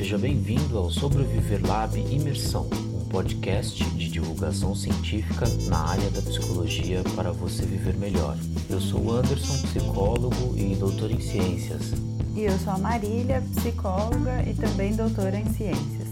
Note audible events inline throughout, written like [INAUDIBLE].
seja bem-vindo ao Sobreviver Lab Imersão, um podcast de divulgação científica na área da psicologia para você viver melhor. Eu sou Anderson, psicólogo e doutor em ciências. E eu sou a Marília, psicóloga e também doutora em ciências.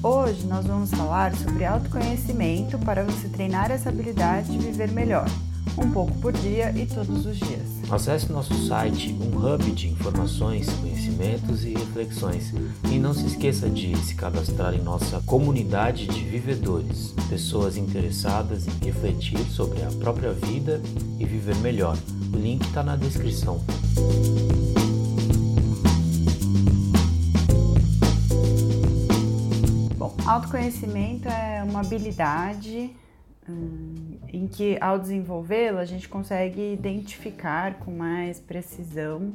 Hoje nós vamos falar sobre autoconhecimento para você treinar essa habilidade de viver melhor um pouco por dia e todos os dias. Acesse nosso site, um hub de informações, conhecimentos e reflexões. E não se esqueça de se cadastrar em nossa comunidade de vivedores, pessoas interessadas em refletir sobre a própria vida e viver melhor. O link está na descrição. Bom, autoconhecimento é uma habilidade Hum, em que ao desenvolvê-la a gente consegue identificar com mais precisão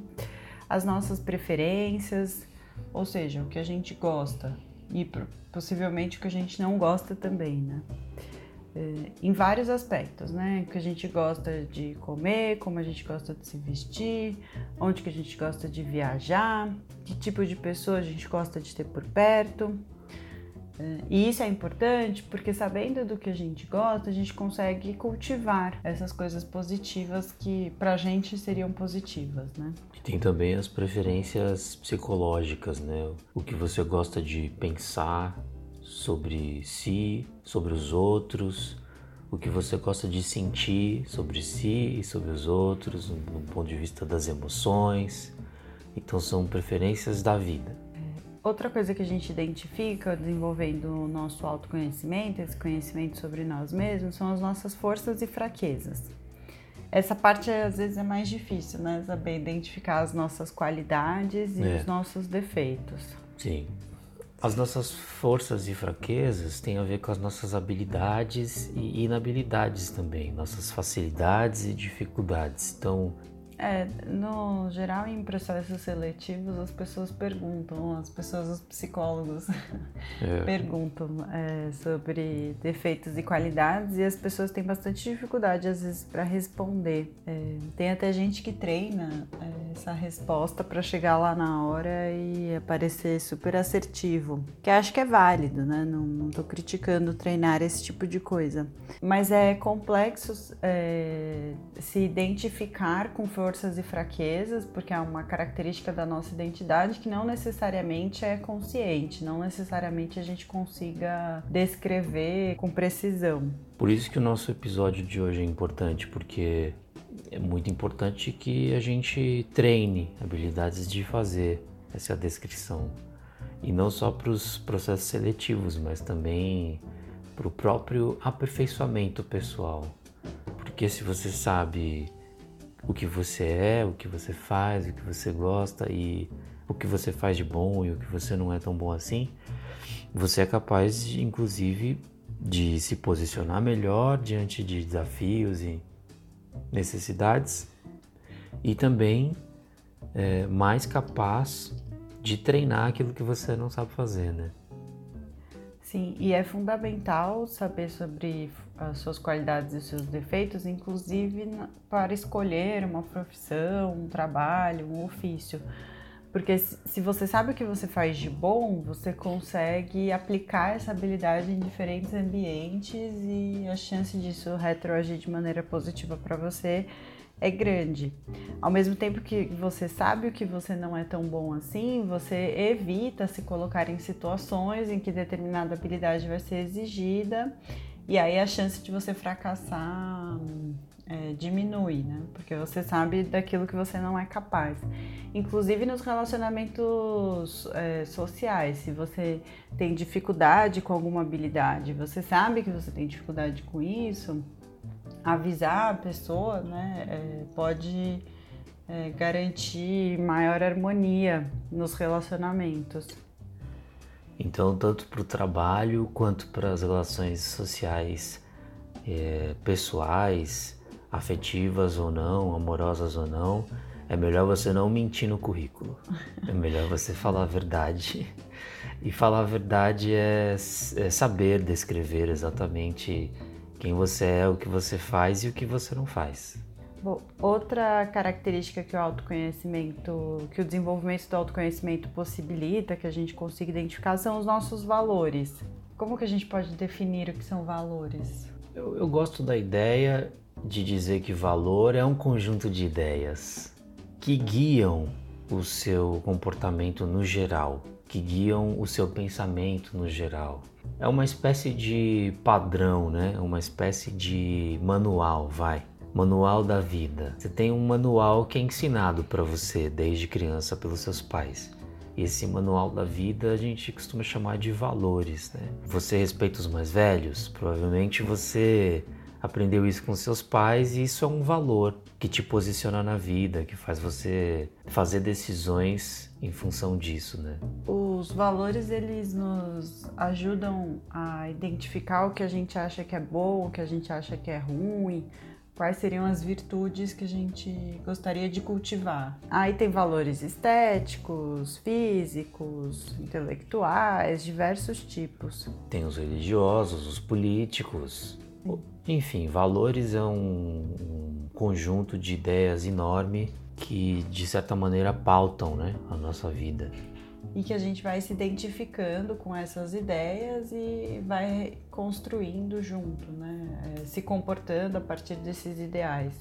as nossas preferências, ou seja, o que a gente gosta e possivelmente o que a gente não gosta também, né? É, em vários aspectos, né? O que a gente gosta de comer, como a gente gosta de se vestir, onde que a gente gosta de viajar, que tipo de pessoa a gente gosta de ter por perto. E isso é importante porque sabendo do que a gente gosta, a gente consegue cultivar essas coisas positivas que pra gente seriam positivas, né? E tem também as preferências psicológicas, né? O que você gosta de pensar sobre si, sobre os outros, o que você gosta de sentir sobre si e sobre os outros, no ponto de vista das emoções. Então são preferências da vida. Outra coisa que a gente identifica desenvolvendo o nosso autoconhecimento, esse conhecimento sobre nós mesmos, são as nossas forças e fraquezas. Essa parte às vezes é mais difícil, né? Saber identificar as nossas qualidades e é. os nossos defeitos. Sim. As nossas forças e fraquezas têm a ver com as nossas habilidades e inabilidades também, nossas facilidades e dificuldades. Então, é, no geral, em processos seletivos, as pessoas perguntam, as pessoas, os psicólogos é. [LAUGHS] perguntam é, sobre defeitos e qualidades e as pessoas têm bastante dificuldade, às vezes, para responder. É, tem até gente que treina é, essa resposta para chegar lá na hora e aparecer super assertivo, que acho que é válido, né? Não, não tô criticando treinar esse tipo de coisa. Mas é complexo é, se identificar com forças e fraquezas, porque é uma característica da nossa identidade que não necessariamente é consciente, não necessariamente a gente consiga descrever com precisão. Por isso que o nosso episódio de hoje é importante, porque é muito importante que a gente treine habilidades de fazer essa descrição. E não só para os processos seletivos, mas também para o próprio aperfeiçoamento pessoal. Porque se você sabe o que você é, o que você faz, o que você gosta e o que você faz de bom e o que você não é tão bom assim, você é capaz, de, inclusive, de se posicionar melhor diante de desafios e necessidades e também é, mais capaz de treinar aquilo que você não sabe fazer, né? Sim, e é fundamental saber sobre as suas qualidades e os seus defeitos, inclusive para escolher uma profissão, um trabalho, um ofício. Porque se você sabe o que você faz de bom, você consegue aplicar essa habilidade em diferentes ambientes e a chance disso retroagir de maneira positiva para você é grande. Ao mesmo tempo que você sabe o que você não é tão bom assim, você evita se colocar em situações em que determinada habilidade vai ser exigida e aí a chance de você fracassar é, diminui, né? Porque você sabe daquilo que você não é capaz. Inclusive nos relacionamentos é, sociais, se você tem dificuldade com alguma habilidade, você sabe que você tem dificuldade com isso avisar a pessoa, né, é, pode é, garantir maior harmonia nos relacionamentos. Então, tanto para o trabalho quanto para as relações sociais, é, pessoais, afetivas ou não, amorosas ou não, é melhor você não mentir no currículo. É melhor você falar a verdade. E falar a verdade é, é saber descrever exatamente quem você é, o que você faz e o que você não faz. Bom, outra característica que o autoconhecimento, que o desenvolvimento do autoconhecimento possibilita, que a gente consiga identificar, são os nossos valores. Como que a gente pode definir o que são valores? Eu, eu gosto da ideia de dizer que valor é um conjunto de ideias que guiam o seu comportamento no geral, que guiam o seu pensamento no geral. É uma espécie de padrão, né? Uma espécie de manual, vai. Manual da vida. Você tem um manual que é ensinado para você desde criança pelos seus pais. E esse manual da vida a gente costuma chamar de valores, né? Você respeita os mais velhos? Provavelmente você aprendeu isso com seus pais e isso é um valor que te posiciona na vida, que faz você fazer decisões em função disso, né? Os valores eles nos ajudam a identificar o que a gente acha que é bom, o que a gente acha que é ruim, quais seriam as virtudes que a gente gostaria de cultivar. Aí tem valores estéticos, físicos, intelectuais, diversos tipos. Tem os religiosos, os políticos, enfim, valores é um, um conjunto de ideias enorme que de certa maneira pautam né, a nossa vida. E que a gente vai se identificando com essas ideias e vai construindo junto, né? É, se comportando a partir desses ideais.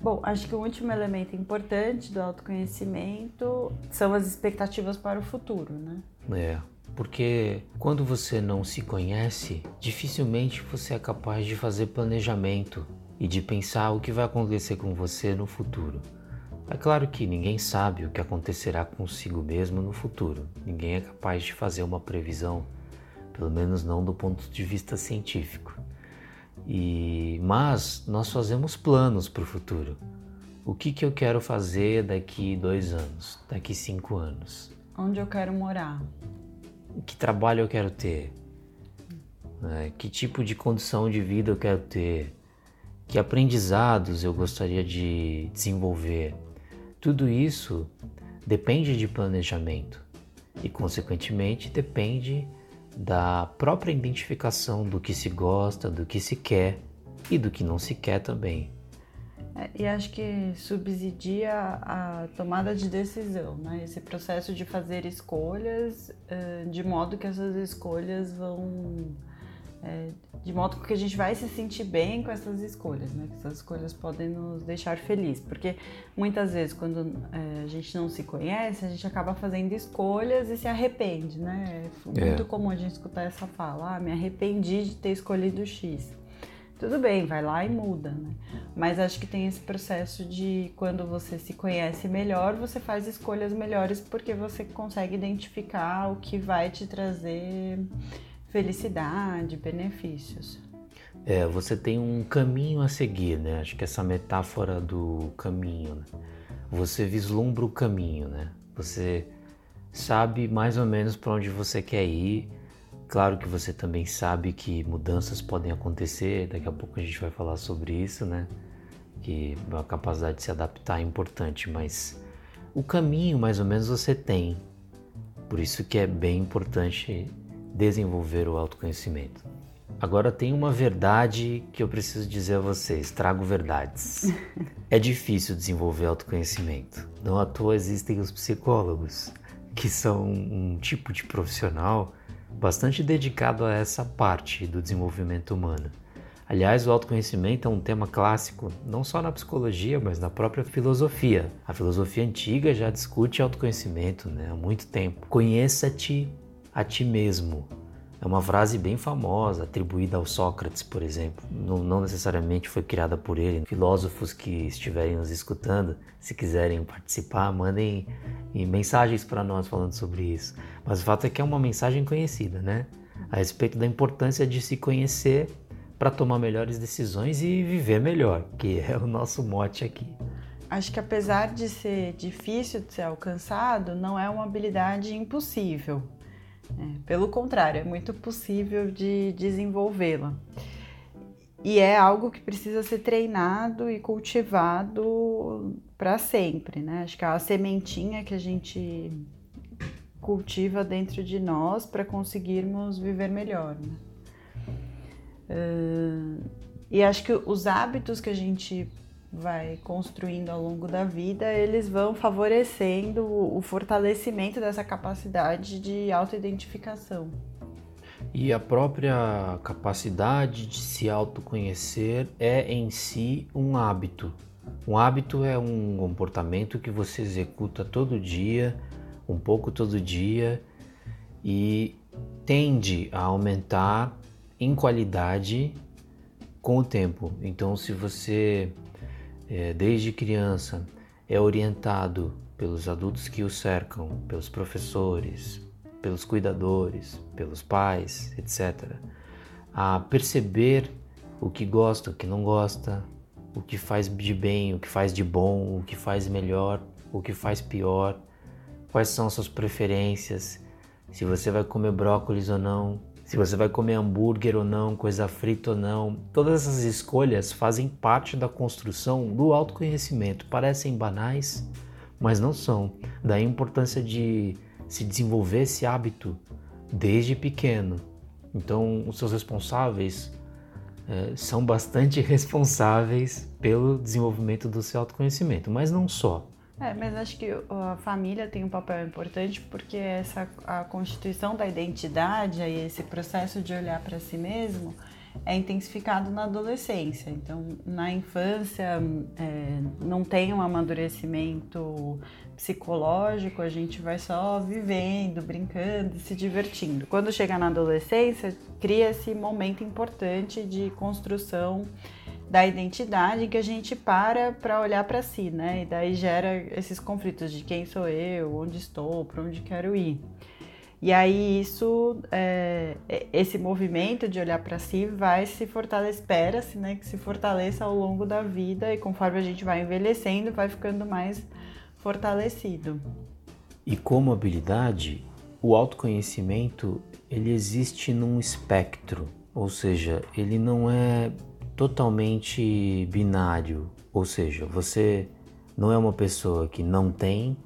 Bom, acho que o último elemento importante do autoconhecimento são as expectativas para o futuro, né? É, porque quando você não se conhece, dificilmente você é capaz de fazer planejamento e de pensar o que vai acontecer com você no futuro. É claro que ninguém sabe o que acontecerá consigo mesmo no futuro. Ninguém é capaz de fazer uma previsão, pelo menos não do ponto de vista científico. E mas nós fazemos planos para o futuro. O que, que eu quero fazer daqui dois anos, daqui cinco anos? Onde eu quero morar? Que trabalho eu quero ter, né? que tipo de condição de vida eu quero ter, que aprendizados eu gostaria de desenvolver. Tudo isso depende de planejamento e, consequentemente, depende da própria identificação do que se gosta, do que se quer e do que não se quer também. É, e acho que subsidia a tomada de decisão, né? Esse processo de fazer escolhas, é, de modo que essas escolhas vão. É, de modo que a gente vai se sentir bem com essas escolhas, né? Que essas escolhas podem nos deixar felizes. Porque muitas vezes, quando a gente não se conhece, a gente acaba fazendo escolhas e se arrepende, né? É muito comum a gente escutar essa fala: ah, me arrependi de ter escolhido X tudo bem, vai lá e muda, né? Mas acho que tem esse processo de quando você se conhece melhor, você faz escolhas melhores porque você consegue identificar o que vai te trazer felicidade, benefícios. É, você tem um caminho a seguir, né? Acho que essa metáfora do caminho, né? você vislumbra o caminho, né? Você sabe mais ou menos para onde você quer ir Claro que você também sabe que mudanças podem acontecer, daqui a pouco a gente vai falar sobre isso, né? Que a capacidade de se adaptar é importante, mas o caminho mais ou menos você tem. Por isso que é bem importante desenvolver o autoconhecimento. Agora tem uma verdade que eu preciso dizer a vocês, trago verdades. É difícil desenvolver autoconhecimento. Não à toa existem os psicólogos, que são um tipo de profissional bastante dedicado a essa parte do desenvolvimento humano. Aliás, o autoconhecimento é um tema clássico, não só na psicologia, mas na própria filosofia. A filosofia antiga já discute autoconhecimento né, há muito tempo. Conheça-te a ti mesmo. É uma frase bem famosa, atribuída ao Sócrates, por exemplo. Não, não, necessariamente foi criada por ele. Filósofos que estiverem nos escutando, se quiserem participar, mandem mensagens para nós falando sobre isso. Mas o fato é que é uma mensagem conhecida, né? A respeito da importância de se conhecer para tomar melhores decisões e viver melhor, que é o nosso mote aqui. Acho que apesar de ser difícil de ser alcançado, não é uma habilidade impossível. É, pelo contrário, é muito possível de desenvolvê-la. E é algo que precisa ser treinado e cultivado para sempre, né? Acho que é a sementinha que a gente cultiva dentro de nós para conseguirmos viver melhor. Né? Uh, e acho que os hábitos que a gente vai construindo ao longo da vida, eles vão favorecendo o fortalecimento dessa capacidade de autoidentificação. E a própria capacidade de se autoconhecer é em si um hábito. Um hábito é um comportamento que você executa todo dia, um pouco todo dia, e tende a aumentar em qualidade com o tempo. Então, se você é, desde criança é orientado pelos adultos que o cercam, pelos professores, pelos cuidadores, pelos pais, etc., a perceber o que gosta, o que não gosta, o que faz de bem, o que faz de bom, o que faz melhor, o que faz pior, quais são suas preferências, se você vai comer brócolis ou não, se você vai comer hambúrguer ou não, coisa frita ou não. Todas essas escolhas fazem parte da construção do autoconhecimento. Parecem banais, mas não são. Daí a importância de se desenvolver esse hábito desde pequeno. Então, os seus responsáveis é, são bastante [LAUGHS] responsáveis pelo desenvolvimento do seu autoconhecimento, mas não só. É, mas acho que a família tem um papel importante porque essa a constituição da identidade e esse processo de olhar para si mesmo é intensificado na adolescência. Então, na infância é, não tem um amadurecimento psicológico, a gente vai só vivendo, brincando, se divertindo. Quando chega na adolescência, cria esse momento importante de construção da identidade que a gente para para olhar para si, né? E daí gera esses conflitos de quem sou eu, onde estou, para onde quero ir. E aí isso, é, esse movimento de olhar para si vai se fortalecer, espera-se, né, que se fortaleça ao longo da vida e conforme a gente vai envelhecendo, vai ficando mais fortalecido. E como habilidade, o autoconhecimento ele existe num espectro, ou seja, ele não é totalmente binário, ou seja, você não é uma pessoa que não tem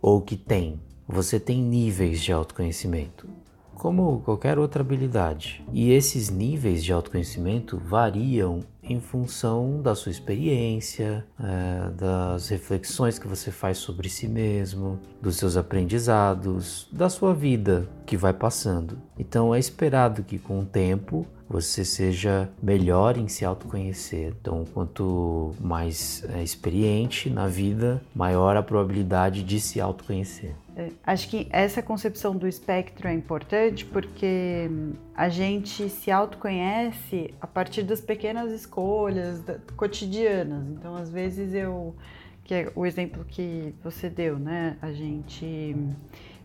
ou que tem. Você tem níveis de autoconhecimento, como qualquer outra habilidade. E esses níveis de autoconhecimento variam em função da sua experiência, é, das reflexões que você faz sobre si mesmo, dos seus aprendizados, da sua vida que vai passando. Então é esperado que com o tempo você seja melhor em se autoconhecer. Então, quanto mais é, experiente na vida, maior a probabilidade de se autoconhecer. É, acho que essa concepção do espectro é importante porque a gente se autoconhece a partir das pequenas escolhas cotidianas. Então, às vezes eu, que é o exemplo que você deu, né? A gente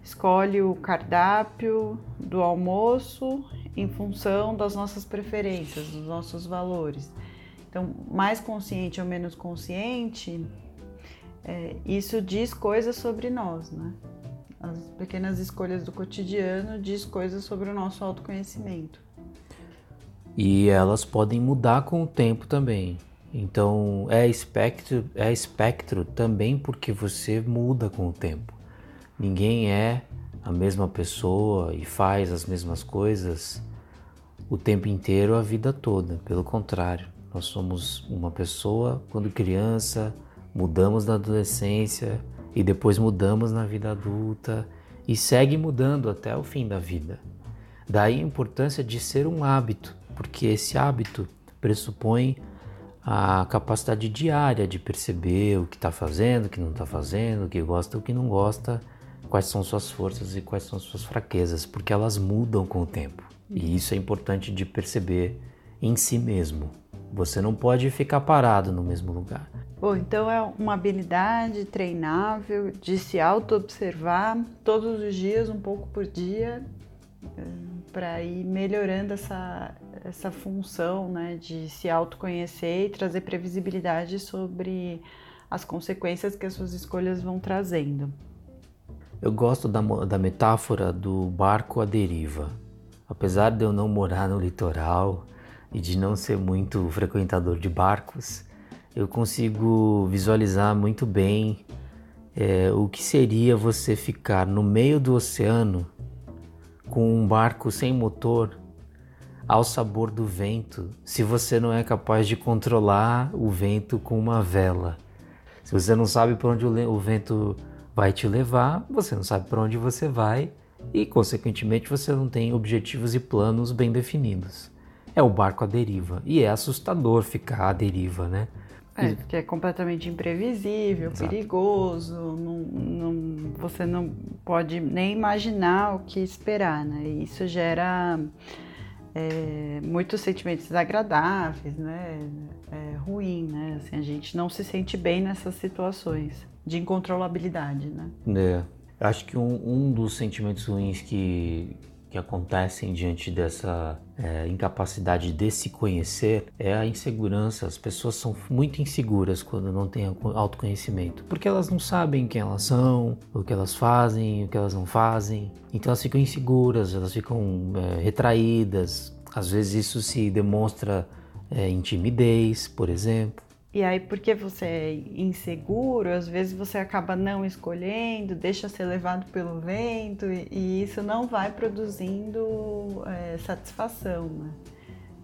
escolhe o cardápio do almoço em função das nossas preferências, dos nossos valores. Então, mais consciente ou menos consciente, é, isso diz coisas sobre nós, né? As pequenas escolhas do cotidiano diz coisas sobre o nosso autoconhecimento. E elas podem mudar com o tempo também. Então, é espectro, é espectro também porque você muda com o tempo. Ninguém é a mesma pessoa e faz as mesmas coisas o tempo inteiro, a vida toda. Pelo contrário, nós somos uma pessoa quando criança, mudamos na adolescência e depois mudamos na vida adulta e segue mudando até o fim da vida. Daí a importância de ser um hábito, porque esse hábito pressupõe a capacidade diária de perceber o que está fazendo, o que não está fazendo, o que gosta, o que não gosta quais são suas forças e quais são suas fraquezas, porque elas mudam com o tempo. E isso é importante de perceber em si mesmo. Você não pode ficar parado no mesmo lugar. Bom, então é uma habilidade treinável de se auto-observar todos os dias, um pouco por dia, eh, para ir melhorando essa, essa função né, de se autoconhecer e trazer previsibilidade sobre as consequências que as suas escolhas vão trazendo. Eu gosto da, da metáfora do barco à deriva. Apesar de eu não morar no litoral e de não ser muito frequentador de barcos, eu consigo visualizar muito bem é, o que seria você ficar no meio do oceano com um barco sem motor ao sabor do vento se você não é capaz de controlar o vento com uma vela? Se você não sabe para onde o vento vai te levar, você não sabe para onde você vai e, consequentemente, você não tem objetivos e planos bem definidos. É o barco à deriva e é assustador ficar à deriva, né? É, porque é completamente imprevisível, Exato. perigoso, não, não, você não pode nem imaginar o que esperar, né? E isso gera é, muitos sentimentos desagradáveis, né? É ruim, né? Assim, a gente não se sente bem nessas situações de incontrolabilidade, né? É. Acho que um, um dos sentimentos ruins que, que acontecem diante dessa é, incapacidade de se conhecer é a insegurança. As pessoas são muito inseguras quando não têm autoconhecimento, porque elas não sabem quem elas são, o que elas fazem, o que elas não fazem. Então elas ficam inseguras, elas ficam é, retraídas. Às vezes isso se demonstra é, em timidez, por exemplo. E aí, porque você é inseguro, às vezes você acaba não escolhendo, deixa ser levado pelo vento, e, e isso não vai produzindo é, satisfação, né?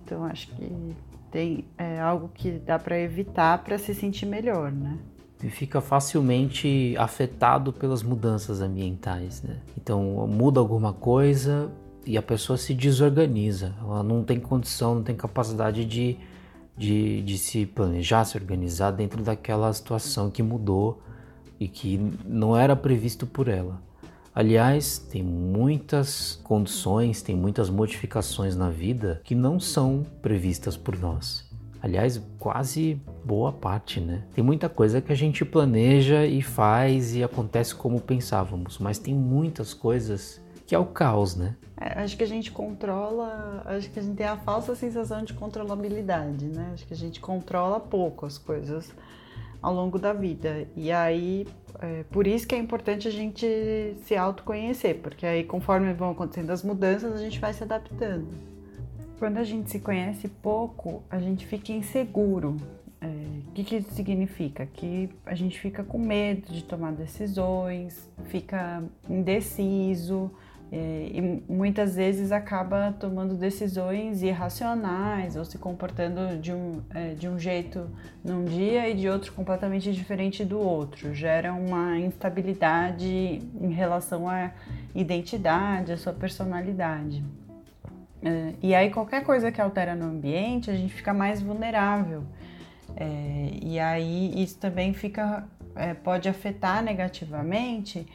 Então, acho que tem é, algo que dá para evitar para se sentir melhor, né? E fica facilmente afetado pelas mudanças ambientais, né? Então, muda alguma coisa e a pessoa se desorganiza, ela não tem condição, não tem capacidade de de, de se planejar, se organizar dentro daquela situação que mudou e que não era previsto por ela. Aliás, tem muitas condições, tem muitas modificações na vida que não são previstas por nós. Aliás, quase boa parte, né? Tem muita coisa que a gente planeja e faz e acontece como pensávamos, mas tem muitas coisas que é o caos, né? É, acho que a gente controla, acho que a gente tem a falsa sensação de controlabilidade, né? Acho que a gente controla pouco as coisas ao longo da vida. E aí, é, por isso que é importante a gente se autoconhecer, porque aí conforme vão acontecendo as mudanças, a gente vai se adaptando. Quando a gente se conhece pouco, a gente fica inseguro. É, o que, que isso significa? Que a gente fica com medo de tomar decisões, fica indeciso, é, e muitas vezes acaba tomando decisões irracionais ou se comportando de um, é, de um jeito num dia e de outro completamente diferente do outro. Gera uma instabilidade em relação à identidade, à sua personalidade. É, e aí, qualquer coisa que altera no ambiente, a gente fica mais vulnerável. É, e aí, isso também fica, é, pode afetar negativamente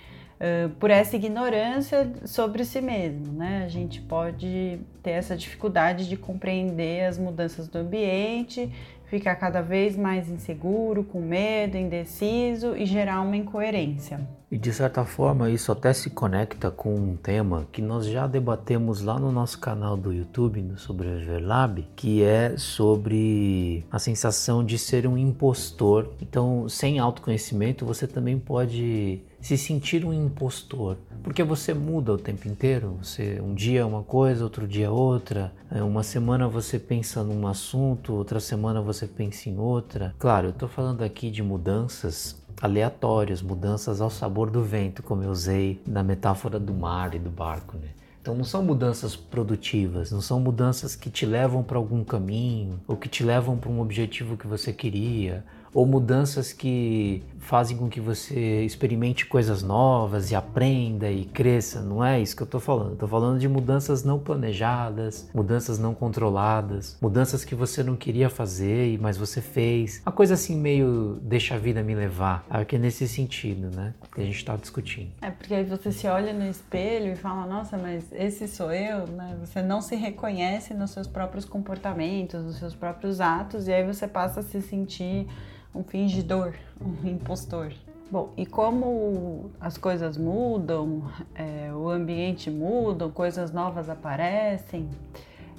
por essa ignorância sobre si mesmo, né? A gente pode ter essa dificuldade de compreender as mudanças do ambiente, ficar cada vez mais inseguro, com medo, indeciso e gerar uma incoerência. E de certa forma isso até se conecta com um tema que nós já debatemos lá no nosso canal do YouTube no Sobreviver Lab, que é sobre a sensação de ser um impostor. Então, sem autoconhecimento, você também pode se sentir um impostor, porque você muda o tempo inteiro. Você um dia é uma coisa, outro dia é outra. É, uma semana você pensa num assunto, outra semana você pensa em outra. Claro, eu estou falando aqui de mudanças aleatórias, mudanças ao sabor do vento, como eu usei na metáfora do mar e do barco, né? Então não são mudanças produtivas, não são mudanças que te levam para algum caminho ou que te levam para um objetivo que você queria ou mudanças que fazem com que você experimente coisas novas e aprenda e cresça. Não é isso que eu estou falando. Estou falando de mudanças não planejadas, mudanças não controladas, mudanças que você não queria fazer, mas você fez. Uma coisa assim meio deixa a vida me levar. Acho que é nesse sentido, né? Que a gente está discutindo. É porque aí você se olha no espelho e fala, nossa, mas esse sou eu, né? Você não se reconhece nos seus próprios comportamentos, nos seus próprios atos, e aí você passa a se sentir um fingidor, [LAUGHS] um impostor. Bom, e como as coisas mudam, é, o ambiente muda, coisas novas aparecem,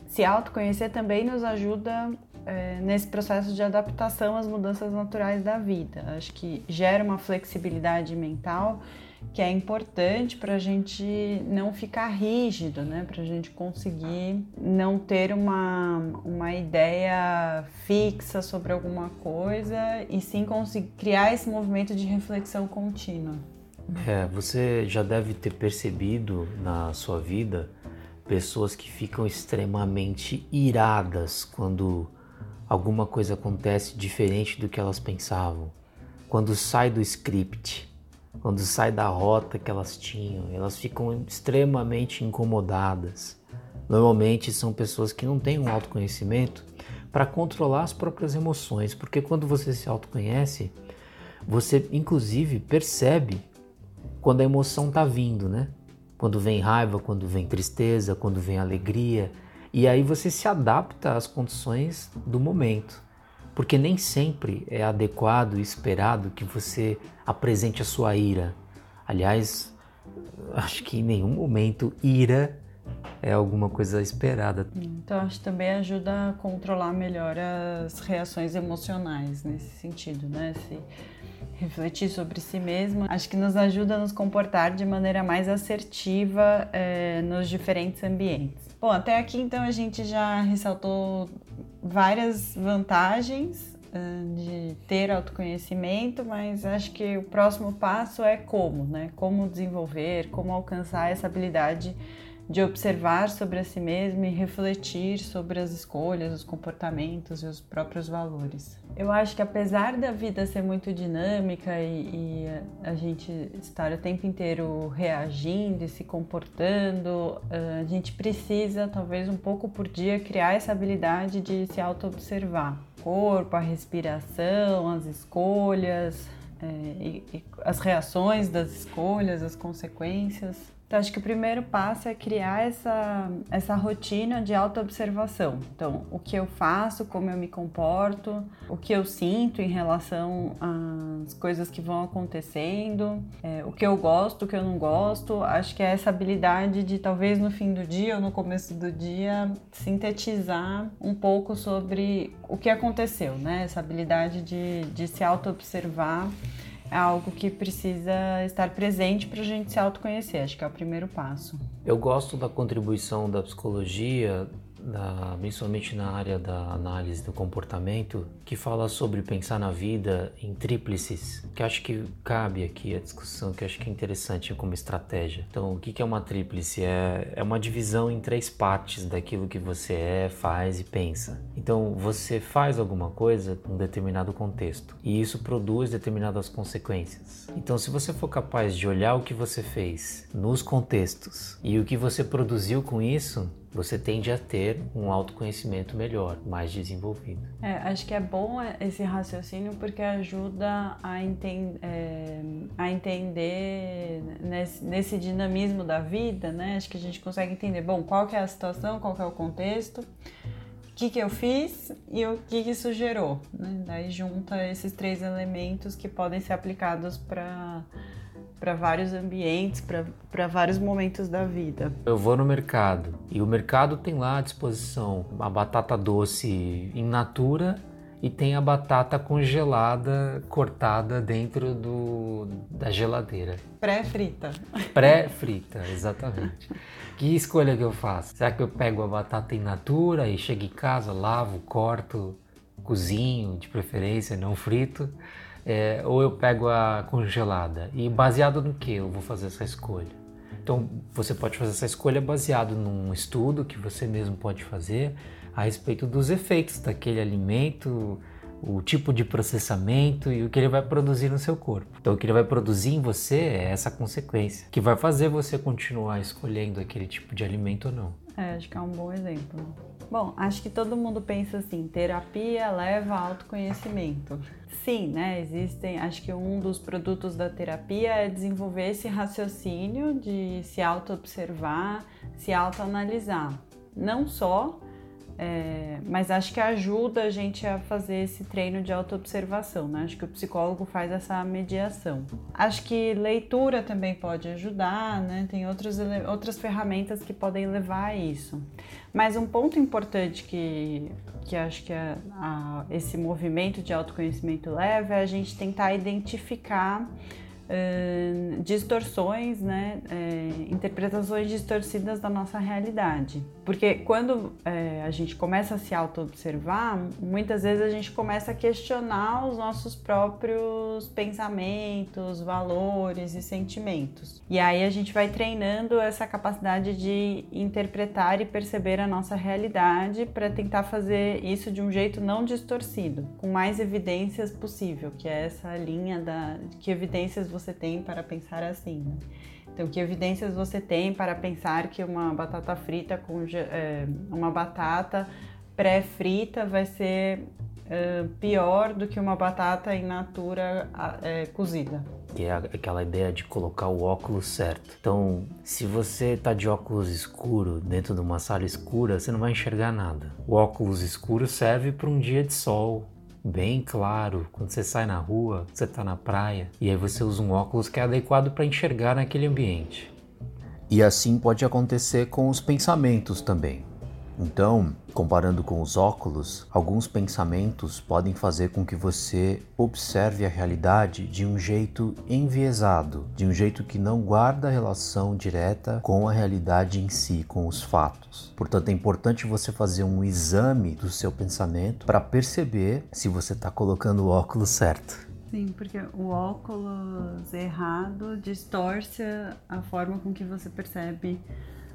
se autoconhecer também nos ajuda é, nesse processo de adaptação às mudanças naturais da vida. Acho que gera uma flexibilidade mental que é importante para a gente não ficar rígido, né? Para a gente conseguir não ter uma, uma ideia fixa sobre alguma coisa e sim conseguir criar esse movimento de reflexão contínua. É, você já deve ter percebido na sua vida pessoas que ficam extremamente iradas quando alguma coisa acontece diferente do que elas pensavam, quando sai do script, quando sai da rota que elas tinham, elas ficam extremamente incomodadas. Normalmente são pessoas que não têm um autoconhecimento para controlar as próprias emoções, porque quando você se autoconhece, você inclusive percebe quando a emoção está vindo, né? Quando vem raiva, quando vem tristeza, quando vem alegria, e aí você se adapta às condições do momento. Porque nem sempre é adequado e esperado que você apresente a sua ira. Aliás, acho que em nenhum momento ira é alguma coisa esperada. Então, acho que também ajuda a controlar melhor as reações emocionais nesse sentido, né? Se refletir sobre si mesmo, acho que nos ajuda a nos comportar de maneira mais assertiva é, nos diferentes ambientes. Bom, até aqui então a gente já ressaltou várias vantagens uh, de ter autoconhecimento, mas acho que o próximo passo é como, né? Como desenvolver, como alcançar essa habilidade de observar sobre si mesmo e refletir sobre as escolhas, os comportamentos e os próprios valores. Eu acho que apesar da vida ser muito dinâmica e, e a gente estar o tempo inteiro reagindo e se comportando, a gente precisa, talvez um pouco por dia, criar essa habilidade de se auto-observar. O corpo, a respiração, as escolhas, é, e, e as reações das escolhas, as consequências. Então, acho que o primeiro passo é criar essa, essa rotina de autoobservação. Então, o que eu faço, como eu me comporto, o que eu sinto em relação às coisas que vão acontecendo, é, o que eu gosto, o que eu não gosto. Acho que é essa habilidade de, talvez no fim do dia ou no começo do dia, sintetizar um pouco sobre o que aconteceu, né? Essa habilidade de, de se autoobservar é algo que precisa estar presente para a gente se autoconhecer. Acho que é o primeiro passo. Eu gosto da contribuição da psicologia da, principalmente na área da análise do comportamento, que fala sobre pensar na vida em tríplices, que acho que cabe aqui a discussão, que acho que é interessante como estratégia. Então, o que é uma tríplice? É, é uma divisão em três partes daquilo que você é, faz e pensa. Então, você faz alguma coisa num determinado contexto e isso produz determinadas consequências. Então, se você for capaz de olhar o que você fez nos contextos e o que você produziu com isso, você tende a ter um autoconhecimento melhor, mais desenvolvido. É, acho que é bom esse raciocínio porque ajuda a, enten é, a entender nesse, nesse, dinamismo da vida, né? Acho que a gente consegue entender, bom, qual que é a situação, qual que é o contexto, o que, que eu fiz e o que, que isso gerou. Né? Daí junta esses três elementos que podem ser aplicados para para vários ambientes, para vários momentos da vida. Eu vou no mercado e o mercado tem lá à disposição a batata doce in natura e tem a batata congelada cortada dentro do, da geladeira. Pré-frita. Pré-frita, exatamente. que escolha que eu faço? Será que eu pego a batata in natura e chego em casa, lavo, corto, cozinho, de preferência, não frito? É, ou eu pego a congelada? E baseado no que eu vou fazer essa escolha? Então, você pode fazer essa escolha baseado num estudo que você mesmo pode fazer a respeito dos efeitos daquele alimento, o tipo de processamento e o que ele vai produzir no seu corpo. Então, o que ele vai produzir em você é essa consequência, que vai fazer você continuar escolhendo aquele tipo de alimento ou não. É, acho que é um bom exemplo. Bom, acho que todo mundo pensa assim, terapia leva a autoconhecimento. Sim, né? Existem, acho que um dos produtos da terapia é desenvolver esse raciocínio de se auto-observar, se auto-analisar. Não só é, mas acho que ajuda a gente a fazer esse treino de autoobservação, né? Acho que o psicólogo faz essa mediação. Acho que leitura também pode ajudar, né? Tem outros, outras ferramentas que podem levar a isso. Mas um ponto importante que, que acho que a, a, esse movimento de autoconhecimento leva é a gente tentar identificar distorções, né, é, interpretações distorcidas da nossa realidade. Porque quando é, a gente começa a se auto-observar, muitas vezes a gente começa a questionar os nossos próprios pensamentos, valores e sentimentos. E aí a gente vai treinando essa capacidade de interpretar e perceber a nossa realidade para tentar fazer isso de um jeito não distorcido, com mais evidências possível, que é essa linha da que evidências você tem para pensar assim. Né? Então, que evidências você tem para pensar que uma batata frita com é, uma batata pré-frita vai ser é, pior do que uma batata in natura é, cozida? Que é aquela ideia de colocar o óculos certo. Então, se você está de óculos escuro dentro de uma sala escura, você não vai enxergar nada. O óculos escuro serve para um dia de sol, bem claro, quando você sai na rua, você está na praia, e aí você usa um óculos que é adequado para enxergar naquele ambiente. E assim pode acontecer com os pensamentos também. Então, comparando com os óculos, alguns pensamentos podem fazer com que você observe a realidade de um jeito enviesado, de um jeito que não guarda relação direta com a realidade em si, com os fatos. Portanto, é importante você fazer um exame do seu pensamento para perceber se você está colocando o óculos certo. Sim, porque o óculos errado distorce a forma com que você percebe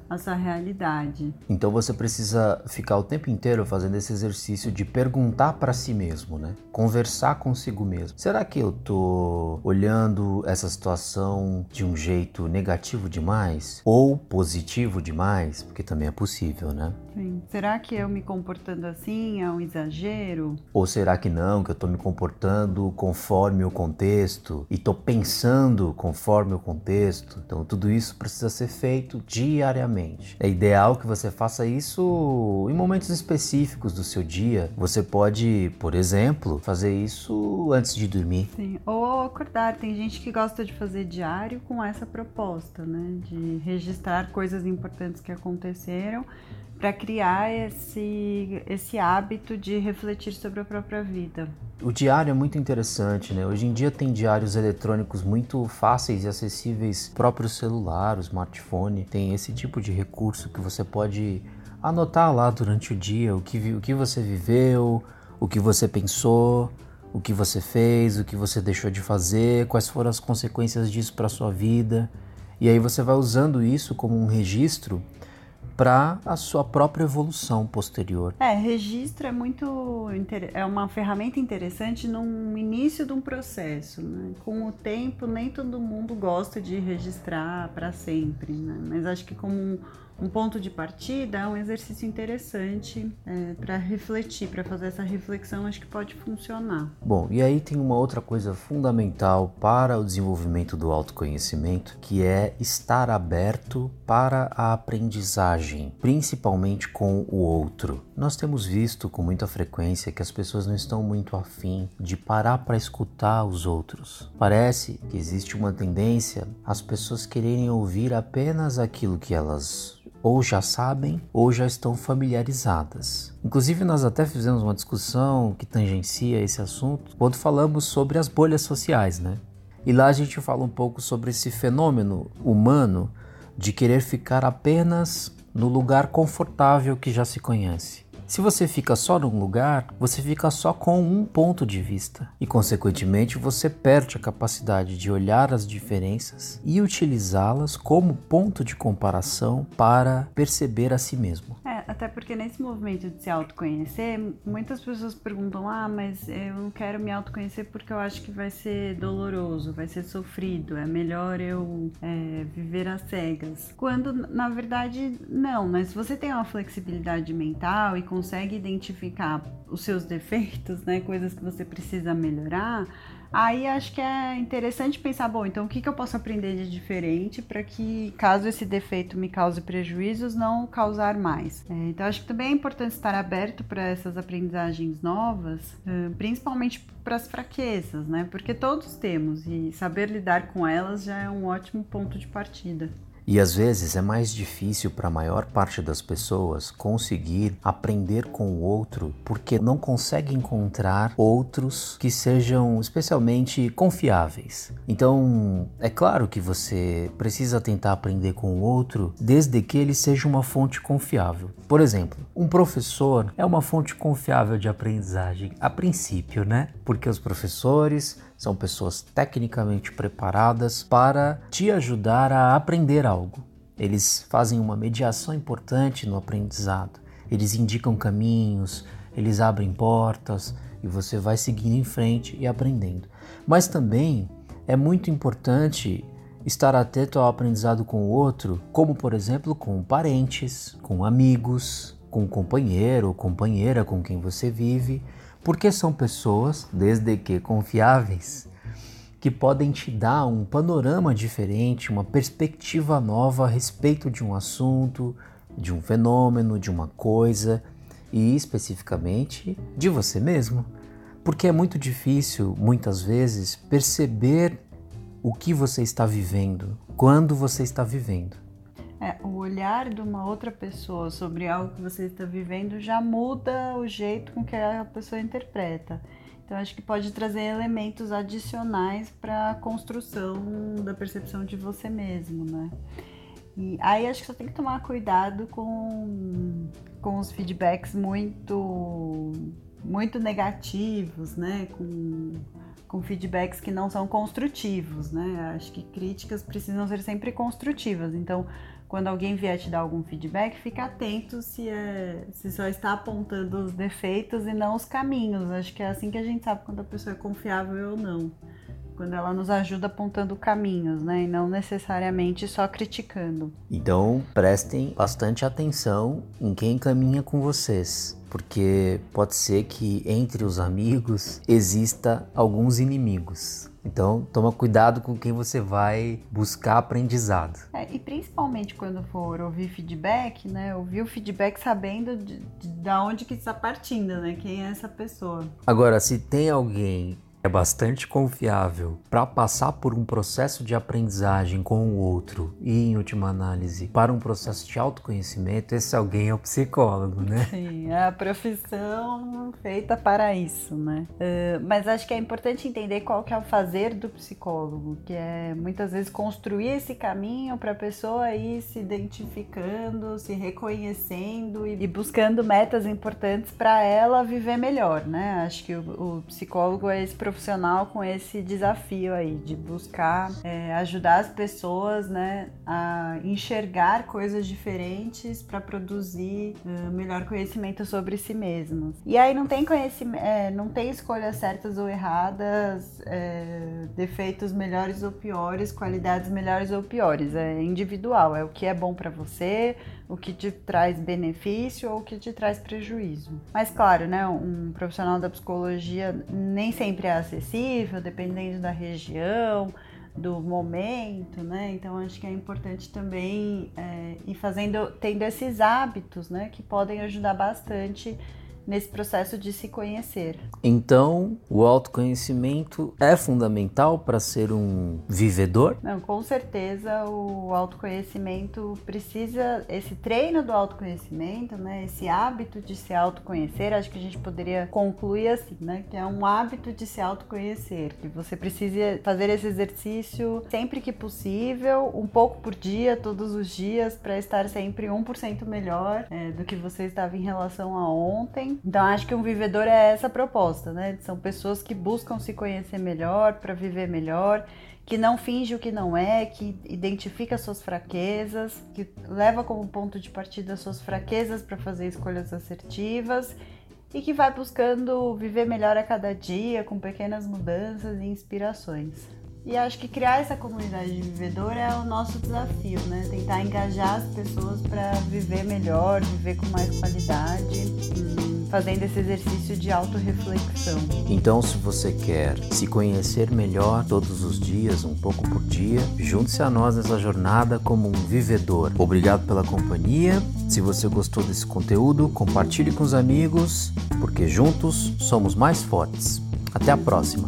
a sua realidade. Então você precisa ficar o tempo inteiro fazendo esse exercício de perguntar para si mesmo, né? Conversar consigo mesmo. Será que eu tô olhando essa situação de um jeito negativo demais ou positivo demais? Porque também é possível, né? Sim. Será que eu me comportando assim é um exagero? Ou será que não, que eu tô me comportando conforme o contexto e tô pensando conforme o contexto? Então tudo isso precisa ser feito diariamente mente. É ideal que você faça isso em momentos específicos do seu dia. Você pode, por exemplo, fazer isso antes de dormir. Sim, ou acordar. Tem gente que gosta de fazer diário com essa proposta, né? De registrar coisas importantes que aconteceram para criar esse, esse hábito de refletir sobre a própria vida. O diário é muito interessante, né? Hoje em dia tem diários eletrônicos muito fáceis e acessíveis, próprio celular, o smartphone, tem esse tipo de recurso que você pode anotar lá durante o dia o que, o que você viveu, o que você pensou, o que você fez, o que você deixou de fazer, quais foram as consequências disso para sua vida. E aí você vai usando isso como um registro para a sua própria evolução posterior. É, registro é muito é uma ferramenta interessante no início de um processo. Né? Com o tempo, nem todo mundo gosta de registrar para sempre, né? mas acho que como um ponto de partida é um exercício interessante é, para refletir, para fazer essa reflexão, acho que pode funcionar. Bom, e aí tem uma outra coisa fundamental para o desenvolvimento do autoconhecimento, que é estar aberto para a aprendizagem, principalmente com o outro. Nós temos visto com muita frequência que as pessoas não estão muito afim de parar para escutar os outros. Parece que existe uma tendência as pessoas quererem ouvir apenas aquilo que elas ou já sabem ou já estão familiarizadas. Inclusive, nós até fizemos uma discussão que tangencia esse assunto quando falamos sobre as bolhas sociais, né? E lá a gente fala um pouco sobre esse fenômeno humano de querer ficar apenas no lugar confortável que já se conhece. Se você fica só num lugar, você fica só com um ponto de vista e, consequentemente, você perde a capacidade de olhar as diferenças e utilizá-las como ponto de comparação para perceber a si mesmo. É, até porque nesse movimento de se autoconhecer, muitas pessoas perguntam: ah, mas eu não quero me autoconhecer porque eu acho que vai ser doloroso, vai ser sofrido, é melhor eu é, viver às cegas. Quando, na verdade, não, mas se você tem uma flexibilidade mental e consegue identificar os seus defeitos, né, coisas que você precisa melhorar, aí acho que é interessante pensar, bom, então o que, que eu posso aprender de diferente para que, caso esse defeito me cause prejuízos, não causar mais. É, então acho que também é importante estar aberto para essas aprendizagens novas, principalmente para as fraquezas, né? Porque todos temos e saber lidar com elas já é um ótimo ponto de partida. E às vezes é mais difícil para a maior parte das pessoas conseguir aprender com o outro porque não consegue encontrar outros que sejam especialmente confiáveis. Então, é claro que você precisa tentar aprender com o outro desde que ele seja uma fonte confiável. Por exemplo, um professor é uma fonte confiável de aprendizagem a princípio, né? Porque os professores são pessoas tecnicamente preparadas para te ajudar a aprender algo. Eles fazem uma mediação importante no aprendizado. Eles indicam caminhos, eles abrem portas e você vai seguindo em frente e aprendendo. Mas também é muito importante estar atento ao aprendizado com o outro, como por exemplo com parentes, com amigos, com um companheiro ou companheira com quem você vive, porque são pessoas, desde que confiáveis, que podem te dar um panorama diferente, uma perspectiva nova a respeito de um assunto, de um fenômeno, de uma coisa e especificamente de você mesmo. Porque é muito difícil, muitas vezes, perceber o que você está vivendo, quando você está vivendo. É, o olhar de uma outra pessoa sobre algo que você está vivendo já muda o jeito com que a pessoa interpreta. Então, acho que pode trazer elementos adicionais para a construção da percepção de você mesmo, né? E aí acho que só tem que tomar cuidado com, com os feedbacks muito, muito negativos, né? Com, com feedbacks que não são construtivos, né? Acho que críticas precisam ser sempre construtivas. Então, quando alguém vier te dar algum feedback, fica atento se, é, se só está apontando os defeitos e não os caminhos. Acho que é assim que a gente sabe quando a pessoa é confiável ou não. Quando ela nos ajuda apontando caminhos, né? E não necessariamente só criticando. Então, prestem bastante atenção em quem caminha com vocês porque pode ser que entre os amigos exista alguns inimigos. Então, toma cuidado com quem você vai buscar aprendizado. É, e principalmente quando for ouvir feedback, né? Ouvir o feedback sabendo de, de, de onde que está partindo, né? Quem é essa pessoa. Agora, se tem alguém é bastante confiável para passar por um processo de aprendizagem com o outro e, em última análise, para um processo de autoconhecimento, esse alguém é o psicólogo, né? [LAUGHS] Sim, é a profissão feita para isso, né? Uh, mas acho que é importante entender qual que é o fazer do psicólogo, que é muitas vezes construir esse caminho para a pessoa ir se identificando, se reconhecendo e buscando metas importantes para ela viver melhor, né? Acho que o, o psicólogo é esse profissional com esse desafio aí de buscar é, ajudar as pessoas, né, a enxergar coisas diferentes para produzir uh, melhor conhecimento sobre si mesmos. E aí não tem conhecimento, é, não tem escolhas certas ou erradas, é, defeitos melhores ou piores, qualidades melhores ou piores. É individual, é o que é bom para você, o que te traz benefício ou o que te traz prejuízo. Mas claro, né, um profissional da psicologia nem sempre é acessível, dependendo da região, do momento, né? Então acho que é importante também é, ir fazendo, tendo esses hábitos, né, que podem ajudar bastante nesse processo de se conhecer. Então, o autoconhecimento é fundamental para ser um vivedor? Não, com certeza o autoconhecimento precisa esse treino do autoconhecimento, né? Esse hábito de se autoconhecer, acho que a gente poderia concluir assim, né, que é um hábito de se autoconhecer, que você precisa fazer esse exercício sempre que possível, um pouco por dia, todos os dias, para estar sempre 1% melhor é, do que você estava em relação a ontem então acho que um vivedor é essa proposta, né? São pessoas que buscam se conhecer melhor para viver melhor, que não finge o que não é, que identifica suas fraquezas, que leva como ponto de partida suas fraquezas para fazer escolhas assertivas e que vai buscando viver melhor a cada dia com pequenas mudanças e inspirações. E acho que criar essa comunidade de vivedor é o nosso desafio, né? Tentar engajar as pessoas para viver melhor, viver com mais qualidade, hum, fazendo esse exercício de autorreflexão. Então, se você quer se conhecer melhor todos os dias, um pouco por dia, junte-se a nós nessa jornada como um vivedor. Obrigado pela companhia. Se você gostou desse conteúdo, compartilhe com os amigos, porque juntos somos mais fortes. Até a próxima!